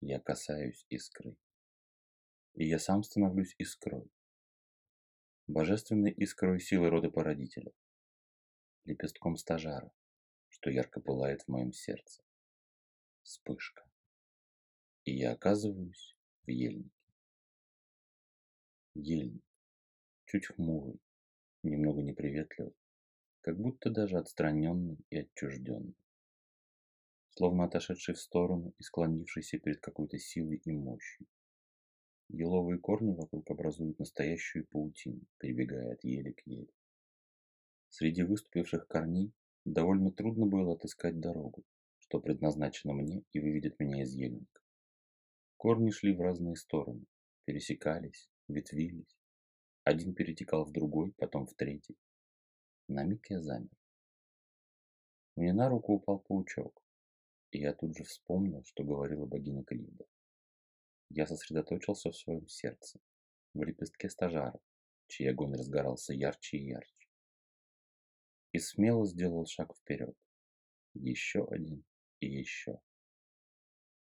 Я касаюсь искры. И я сам становлюсь искрой. Божественной искрой силы рода породителя. Лепестком стажара, что ярко пылает в моем сердце. Вспышка. И я оказываюсь в ельнике. Ельник. Чуть хмурый, немного неприветливый, как будто даже отстраненный и отчужденный словно отошедший в сторону и склонившийся перед какой-то силой и мощью. Еловые корни вокруг образуют настоящую паутину, перебегая от ели к ели. Среди выступивших корней довольно трудно было отыскать дорогу, что предназначено мне и выведет меня из ельника. Корни шли в разные стороны, пересекались, ветвились. Один перетекал в другой, потом в третий. На миг я замер. Мне на руку упал паучок, и я тут же вспомнил, что говорила богиня Калиба. Я сосредоточился в своем сердце, в лепестке стажара, чей огонь разгорался ярче и ярче. И смело сделал шаг вперед. Еще один и еще.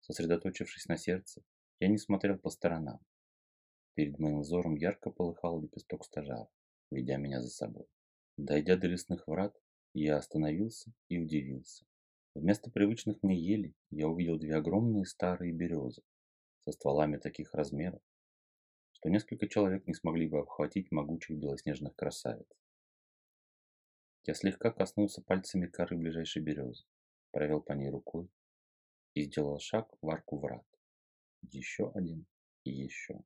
Сосредоточившись на сердце, я не смотрел по сторонам. Перед моим взором ярко полыхал лепесток стажара, ведя меня за собой. Дойдя до лесных врат, я остановился и удивился. Вместо привычных мне елей я увидел две огромные старые березы со стволами таких размеров, что несколько человек не смогли бы обхватить могучих белоснежных красавиц. Я слегка коснулся пальцами коры ближайшей березы, провел по ней рукой и сделал шаг в арку врат. Еще один и еще.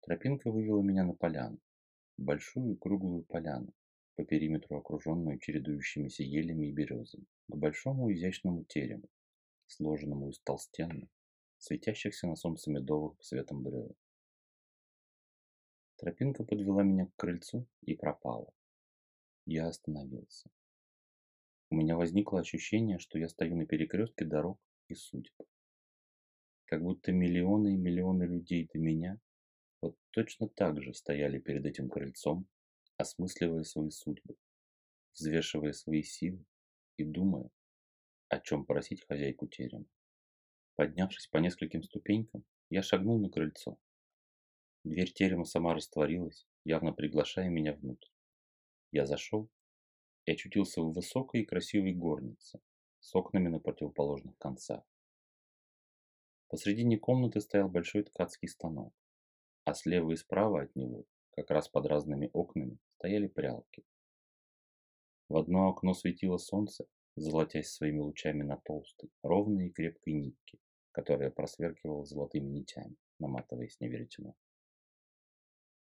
Тропинка вывела меня на поляну, большую круглую поляну, по периметру окруженную чередующимися елями и березами, к большому изящному терему, сложенному из толстенных, светящихся на солнце медовых светом бревен. Тропинка подвела меня к крыльцу и пропала. Я остановился. У меня возникло ощущение, что я стою на перекрестке дорог и судеб. Как будто миллионы и миллионы людей до меня вот точно так же стояли перед этим крыльцом осмысливая свои судьбы, взвешивая свои силы и думая, о чем просить хозяйку терема. Поднявшись по нескольким ступенькам, я шагнул на крыльцо. Дверь терема сама растворилась, явно приглашая меня внутрь. Я зашел и очутился в высокой и красивой горнице с окнами на противоположных концах. Посредине комнаты стоял большой ткацкий станок, а слева и справа от него как раз под разными окнами стояли прялки. В одно окно светило солнце, золотясь своими лучами на толстой, ровной и крепкой нитке, которая просверкивала золотыми нитями, наматываясь на веретено.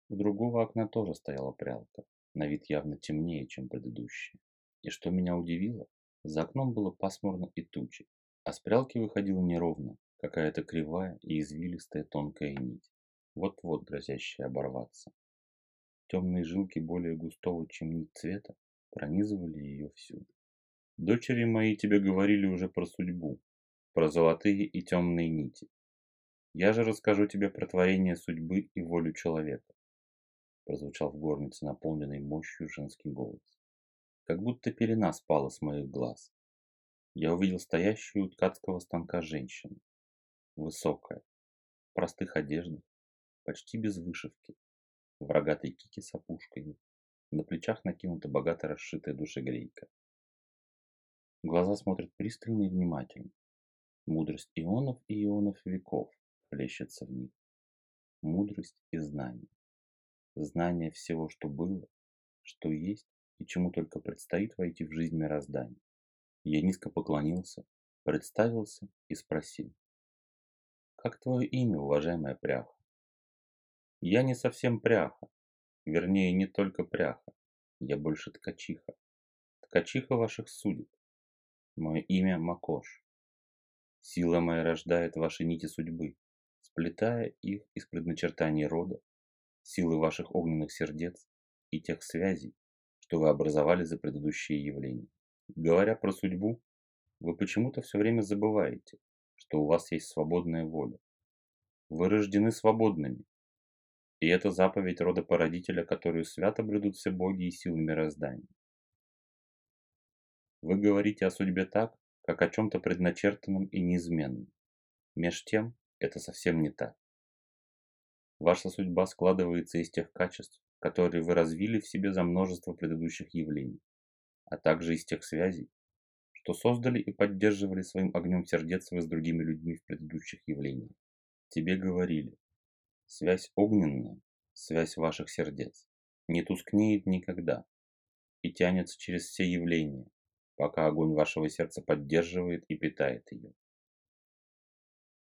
У другого окна тоже стояла прялка, на вид явно темнее, чем предыдущая. И что меня удивило, за окном было пасмурно и тучи, а с прялки выходила неровно, какая-то кривая и извилистая тонкая нить, вот-вот грозящая оборваться. Темные жилки более густого, чем нить цвета, пронизывали ее всюду. Дочери мои тебе говорили уже про судьбу, про золотые и темные нити. Я же расскажу тебе про творение судьбы и волю человека. Прозвучал в горнице наполненный мощью женский голос. Как будто пелена спала с моих глаз. Я увидел стоящую у ткацкого станка женщину. Высокая, в простых одеждах, почти без вышивки, в рогатой кике с опушкой. На плечах накинута богато расшитая душегрейка. Глаза смотрят пристально и внимательно. Мудрость ионов и ионов веков плещется в них. Мудрость и знание. Знание всего, что было, что есть и чему только предстоит войти в жизнь мироздания. Я низко поклонился, представился и спросил. «Как твое имя, уважаемая пряха?» Я не совсем пряха. Вернее, не только пряха. Я больше ткачиха. Ткачиха ваших судеб. Мое имя Макош. Сила моя рождает ваши нити судьбы, сплетая их из предначертаний рода, силы ваших огненных сердец и тех связей, что вы образовали за предыдущие явления. Говоря про судьбу, вы почему-то все время забываете, что у вас есть свободная воля. Вы рождены свободными. И это заповедь рода породителя, которую свято блюдут все боги и силы мироздания. Вы говорите о судьбе так, как о чем-то предначертанном и неизменном. Меж тем, это совсем не так. Ваша судьба складывается из тех качеств, которые вы развили в себе за множество предыдущих явлений, а также из тех связей, что создали и поддерживали своим огнем сердец вы с другими людьми в предыдущих явлениях. Тебе говорили, связь огненная, связь ваших сердец, не тускнеет никогда и тянется через все явления, пока огонь вашего сердца поддерживает и питает ее.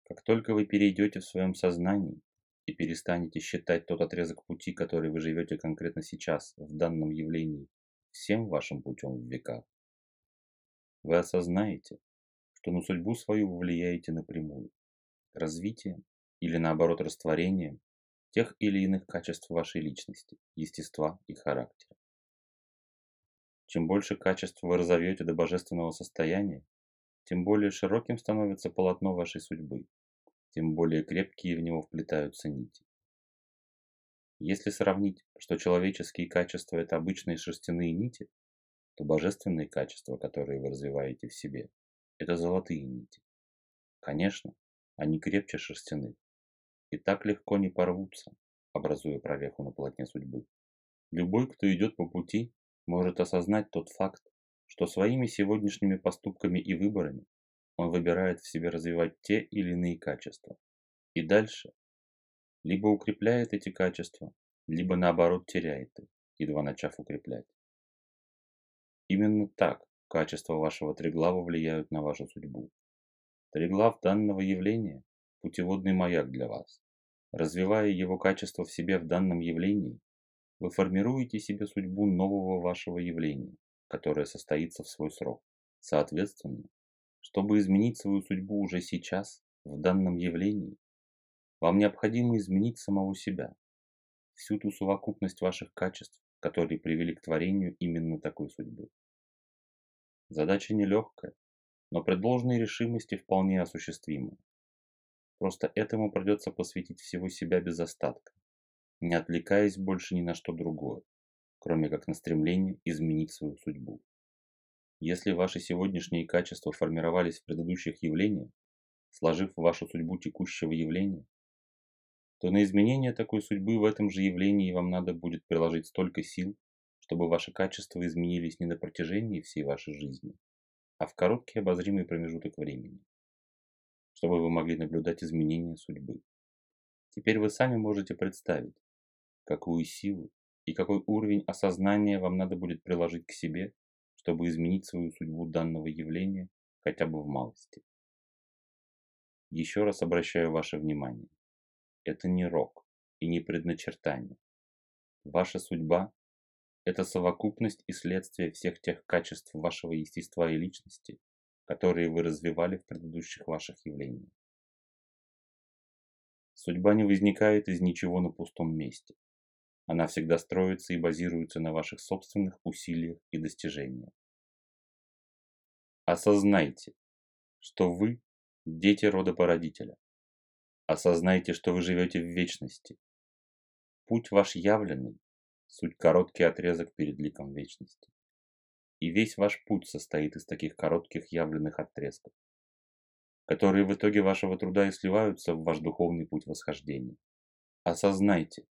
Как только вы перейдете в своем сознании и перестанете считать тот отрезок пути, который вы живете конкретно сейчас, в данном явлении, всем вашим путем в веках, вы осознаете, что на судьбу свою вы влияете напрямую, развитием или наоборот растворением тех или иных качеств вашей личности, естества и характера. Чем больше качеств вы разовьете до божественного состояния, тем более широким становится полотно вашей судьбы, тем более крепкие в него вплетаются нити. Если сравнить, что человеческие качества – это обычные шерстяные нити, то божественные качества, которые вы развиваете в себе, это золотые нити. Конечно, они крепче шерстяных и так легко не порвутся, образуя прореху на полотне судьбы. Любой, кто идет по пути, может осознать тот факт, что своими сегодняшними поступками и выборами он выбирает в себе развивать те или иные качества. И дальше либо укрепляет эти качества, либо наоборот теряет их, едва начав укреплять. Именно так качества вашего триглава влияют на вашу судьбу. Триглав данного явления – путеводный маяк для вас. Развивая его качество в себе в данном явлении, вы формируете себе судьбу нового вашего явления, которое состоится в свой срок. Соответственно, чтобы изменить свою судьбу уже сейчас, в данном явлении, вам необходимо изменить самого себя, всю ту совокупность ваших качеств, которые привели к творению именно такой судьбы. Задача нелегкая, но при должной решимости вполне осуществимая. Просто этому придется посвятить всего себя без остатка не отвлекаясь больше ни на что другое, кроме как на стремление изменить свою судьбу. Если ваши сегодняшние качества формировались в предыдущих явлениях, сложив вашу судьбу текущего явления, то на изменение такой судьбы в этом же явлении вам надо будет приложить столько сил, чтобы ваши качества изменились не на протяжении всей вашей жизни, а в короткий обозримый промежуток времени, чтобы вы могли наблюдать изменения судьбы. Теперь вы сами можете представить, какую силу и какой уровень осознания вам надо будет приложить к себе, чтобы изменить свою судьбу данного явления хотя бы в малости. Еще раз обращаю ваше внимание. Это не рок и не предначертание. Ваша судьба – это совокупность и следствие всех тех качеств вашего естества и личности, которые вы развивали в предыдущих ваших явлениях. Судьба не возникает из ничего на пустом месте. Она всегда строится и базируется на ваших собственных усилиях и достижениях. Осознайте, что вы – дети рода породителя. Осознайте, что вы живете в вечности. Путь ваш явленный – суть короткий отрезок перед ликом вечности. И весь ваш путь состоит из таких коротких явленных отрезков, которые в итоге вашего труда и сливаются в ваш духовный путь восхождения. Осознайте,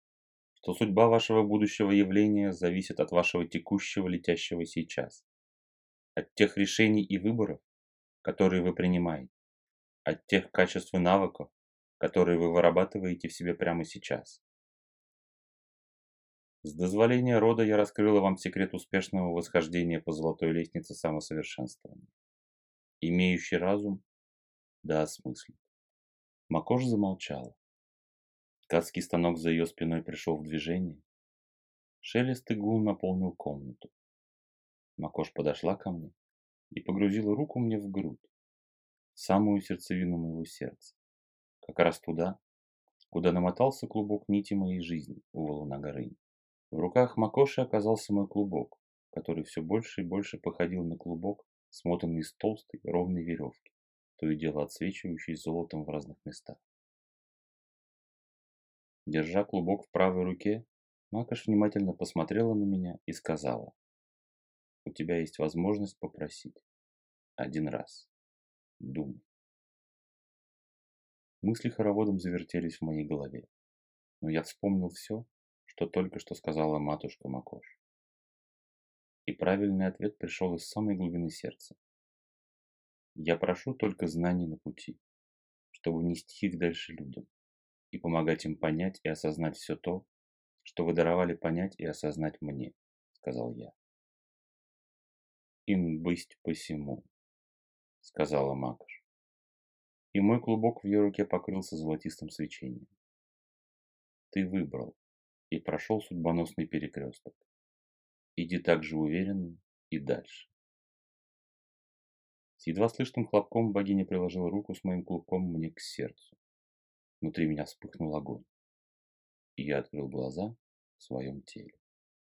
что судьба вашего будущего явления зависит от вашего текущего летящего сейчас, от тех решений и выборов, которые вы принимаете, от тех качеств и навыков, которые вы вырабатываете в себе прямо сейчас. С дозволения рода я раскрыла вам секрет успешного восхождения по золотой лестнице самосовершенствования. Имеющий разум, да осмыслит. Макош замолчала. Ткацкий станок за ее спиной пришел в движение. Шелест и гул наполнил комнату. Макош подошла ко мне и погрузила руку мне в грудь. В самую сердцевину моего сердца, как раз туда, куда намотался клубок нити моей жизни у валуна горы. В руках Макоши оказался мой клубок, который все больше и больше походил на клубок, смотанный из толстой ровной веревки, то и дело отсвечивающей золотом в разных местах. Держа клубок в правой руке, Макаш внимательно посмотрела на меня и сказала, «У тебя есть возможность попросить. Один раз. Думай». Мысли хороводом завертелись в моей голове, но я вспомнил все, что только что сказала матушка Макош. И правильный ответ пришел из самой глубины сердца. Я прошу только знаний на пути, чтобы нести их дальше людям и помогать им понять и осознать все то, что вы даровали понять и осознать мне, сказал я. Им быть посему, сказала Макаш. И мой клубок в ее руке покрылся золотистым свечением. Ты выбрал и прошел судьбоносный перекресток. Иди так же уверенно и дальше. С едва слышным хлопком богиня приложила руку с моим клубком мне к сердцу. Внутри меня вспыхнул огонь, и я открыл глаза в своем теле.